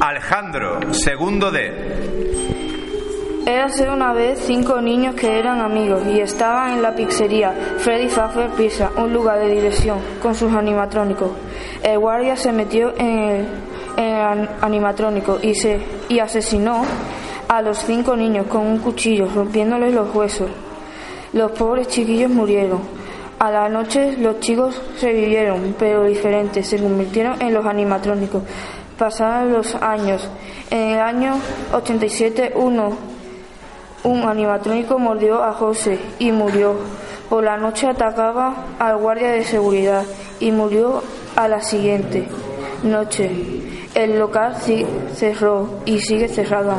Alejandro, segundo D. Érase una vez cinco niños que eran amigos y estaban en la pizzería Freddy Fazbear Pizza, un lugar de diversión, con sus animatrónicos. El guardia se metió en el, en el animatrónico y, se, y asesinó a los cinco niños con un cuchillo, rompiéndoles los huesos. Los pobres chiquillos murieron. A la noche los chicos revivieron, pero diferentes, se convirtieron en los animatrónicos. Pasaron los años. En el año 87 uno, un animatrónico mordió a José y murió. Por la noche atacaba al guardia de seguridad y murió a la siguiente noche. El local cerró y sigue cerrado.